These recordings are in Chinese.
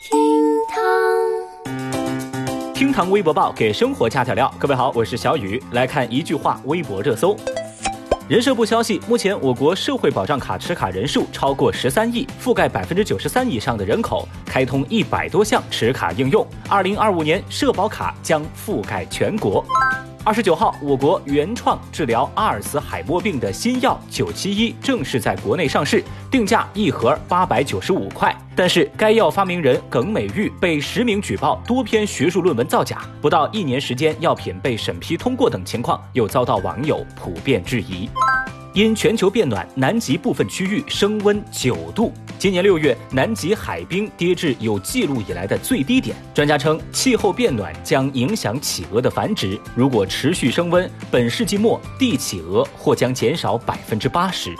厅堂，厅堂微博报给生活加点料。各位好，我是小雨，来看一句话微博热搜。人社部消息，目前我国社会保障卡持卡人数超过十三亿，覆盖百分之九十三以上的人口，开通一百多项持卡应用。二零二五年，社保卡将覆盖全国。二十九号，我国原创治疗阿尔茨海默病的新药九七一正式在国内上市，定价一盒八百九十五块。但是，该药发明人耿美玉被实名举报多篇学术论文造假，不到一年时间，药品被审批通过等情况，又遭到网友普遍质疑。因全球变暖，南极部分区域升温九度。今年六月，南极海冰跌至有记录以来的最低点。专家称，气候变暖将影响企鹅的繁殖。如果持续升温，本世纪末帝企鹅或将减少百分之八十。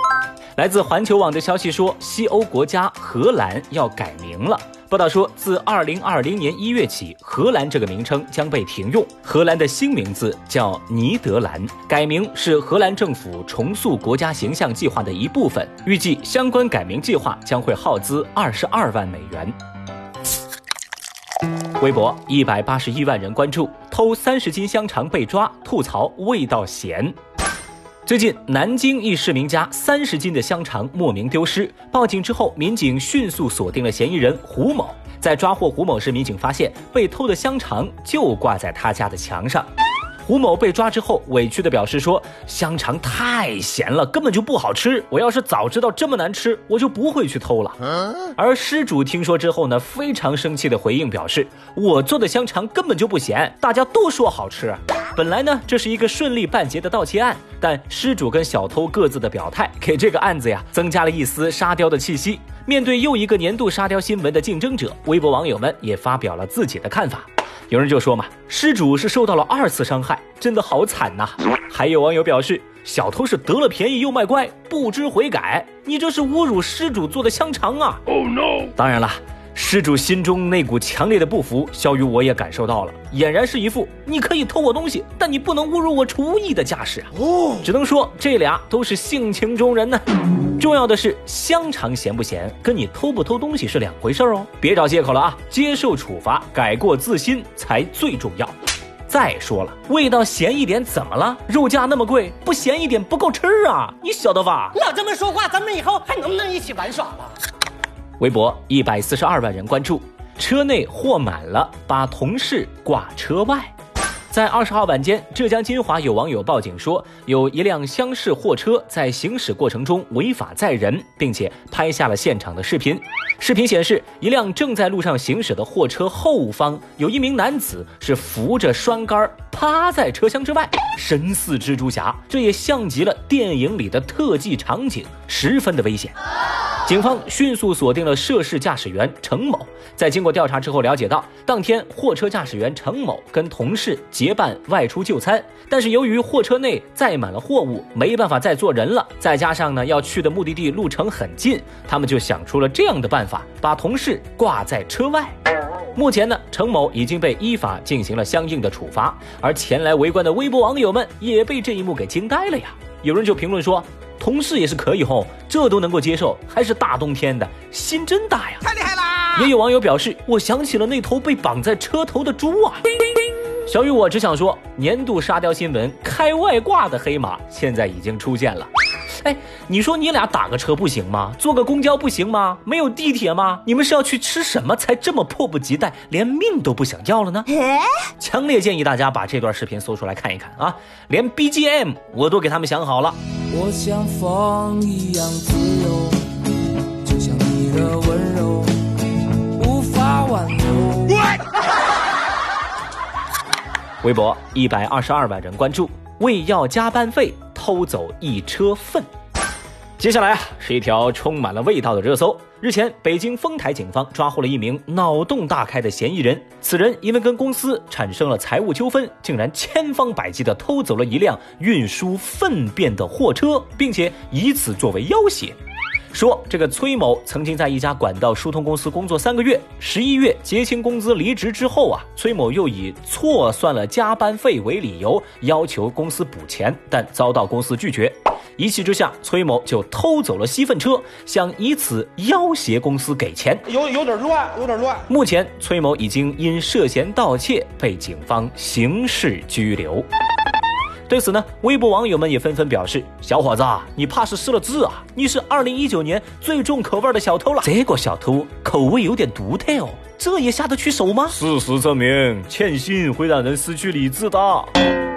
来自环球网的消息说，西欧国家荷兰要改名了。报道说，自二零二零年一月起，荷兰这个名称将被停用。荷兰的新名字叫尼德兰，改名是荷兰政府重塑国家形象计划的一部分。预计相关改名计划将会耗资二十二万美元。微博一百八十一万人关注，偷三十斤香肠被抓，吐槽味道咸。最近，南京一市民家三十斤的香肠莫名丢失，报警之后，民警迅速锁定了嫌疑人胡某。在抓获胡某时，民警发现被偷的香肠就挂在他家的墙上。胡某被抓之后，委屈地表示说：“香肠太咸了，根本就不好吃。我要是早知道这么难吃，我就不会去偷了。”而失主听说之后呢，非常生气的回应表示：“我做的香肠根本就不咸，大家都说好吃。”本来呢，这是一个顺利办结的盗窃案，但失主跟小偷各自的表态，给这个案子呀增加了一丝沙雕的气息。面对又一个年度沙雕新闻的竞争者，微博网友们也发表了自己的看法。有人就说嘛，失主是受到了二次伤害，真的好惨呐。还有网友表示，小偷是得了便宜又卖乖，不知悔改，你这是侮辱失主做的香肠啊！Oh no！当然了。失主心中那股强烈的不服，小雨我也感受到了，俨然是一副你可以偷我东西，但你不能侮辱我厨艺的架势啊！哦，只能说这俩都是性情中人呢。重要的是香肠咸不咸，跟你偷不偷东西是两回事哦，别找借口了啊！接受处罚，改过自新才最重要。再说了，味道咸一点怎么了？肉价那么贵，不咸一点不够吃啊！你晓得吧？老这么说话，咱们以后还能不能一起玩耍了？微博一百四十二万人关注，车内货满了，把同事挂车外。在二十号晚间，浙江金华有网友报警说，有一辆厢式货车在行驶过程中违法载人，并且拍下了现场的视频。视频显示，一辆正在路上行驶的货车后方有一名男子是扶着栓杆趴在车厢之外，神似蜘蛛侠，这也像极了电影里的特技场景，十分的危险。警方迅速锁定了涉事驾驶员程某，在经过调查之后了解到，当天货车驾驶员程某跟同事结伴外出就餐，但是由于货车内载满了货物，没办法再坐人了，再加上呢要去的目的地路程很近，他们就想出了这样的办法，把同事挂在车外。目前呢，程某已经被依法进行了相应的处罚，而前来围观的微博网友们也被这一幕给惊呆了呀！有人就评论说。同事也是可以吼，这都能够接受，还是大冬天的，心真大呀！太厉害啦！也有网友表示，我想起了那头被绑在车头的猪啊！小雨，我只想说，年度沙雕新闻开外挂的黑马现在已经出现了。哎，你说你俩打个车不行吗？坐个公交不行吗？没有地铁吗？你们是要去吃什么才这么迫不及待，连命都不想要了呢？强烈建议大家把这段视频搜出来看一看啊！连 BGM 我都给他们想好了。我像风一样自由，就像你的温柔无法挽留。微博一百二十二万人关注，为要加班费。偷走一车粪。接下来啊，是一条充满了味道的热搜。日前，北京丰台警方抓获了一名脑洞大开的嫌疑人。此人因为跟公司产生了财务纠纷，竟然千方百计地偷走了一辆运输粪便的货车，并且以此作为要挟。说这个崔某曾经在一家管道疏通公司工作三个月，十一月结清工资离职之后啊，崔某又以错算了加班费为理由，要求公司补钱，但遭到公司拒绝。一气之下，崔某就偷走了吸粪车，想以此要挟公司给钱。有有点乱，有点乱。目前，崔某已经因涉嫌盗窃被警方刑事拘留。对此呢，微博网友们也纷纷表示：“小伙子，你怕是失了智啊！你是二零一九年最重口味的小偷了。这个小偷口味有点独特哦，这也下得去手吗？”事实证明，欠薪会让人失去理智的。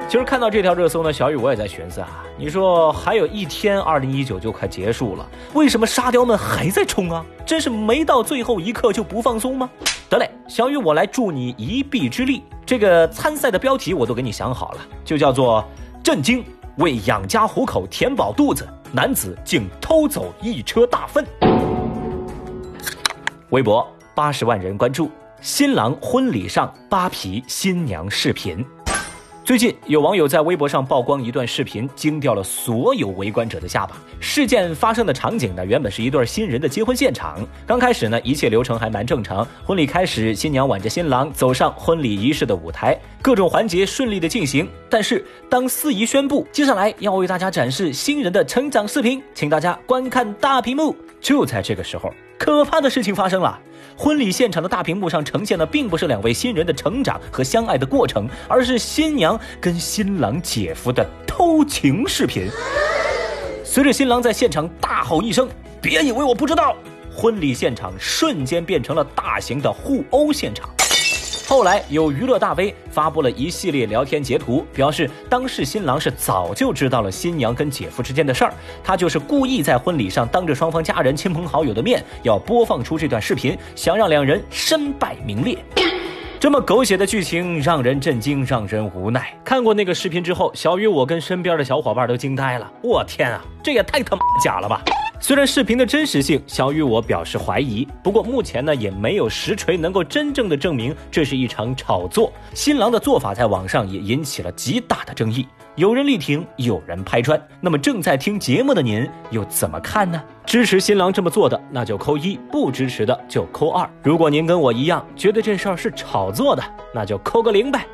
其实看到这条热搜呢，小雨我也在寻思啊，你说还有一天，二零一九就快结束了，为什么沙雕们还在冲啊？真是没到最后一刻就不放松吗？得嘞，小雨我来助你一臂之力。这个参赛的标题我都给你想好了，就叫做。震惊！为养家糊口填饱肚子，男子竟偷走一车大粪。微博八十万人关注，新郎婚礼上扒皮新娘视频。最近有网友在微博上曝光一段视频，惊掉了所有围观者的下巴。事件发生的场景呢，原本是一对新人的结婚现场。刚开始呢，一切流程还蛮正常。婚礼开始，新娘挽着新郎走上婚礼仪式的舞台，各种环节顺利的进行。但是当司仪宣布接下来要为大家展示新人的成长视频，请大家观看大屏幕。就在这个时候，可怕的事情发生了。婚礼现场的大屏幕上呈现的并不是两位新人的成长和相爱的过程，而是新娘跟新郎姐夫的偷情视频。随着新郎在现场大吼一声：“别以为我不知道！”婚礼现场瞬间变成了大型的互殴现场。后来有娱乐大 V 发布了一系列聊天截图，表示当事新郎是早就知道了新娘跟姐夫之间的事儿，他就是故意在婚礼上当着双方家人、亲朋好友的面要播放出这段视频，想让两人身败名裂。这么狗血的剧情让人震惊，让人无奈。看过那个视频之后，小雨我跟身边的小伙伴都惊呆了。我天啊，这也太他妈假了吧！虽然视频的真实性，小雨我表示怀疑，不过目前呢也没有实锤能够真正的证明这是一场炒作。新郎的做法在网上也引起了极大的争议，有人力挺，有人拍砖。那么正在听节目的您又怎么看呢？支持新郎这么做的，那就扣一；不支持的就扣二。如果您跟我一样觉得这事儿是炒作的，那就扣个零呗。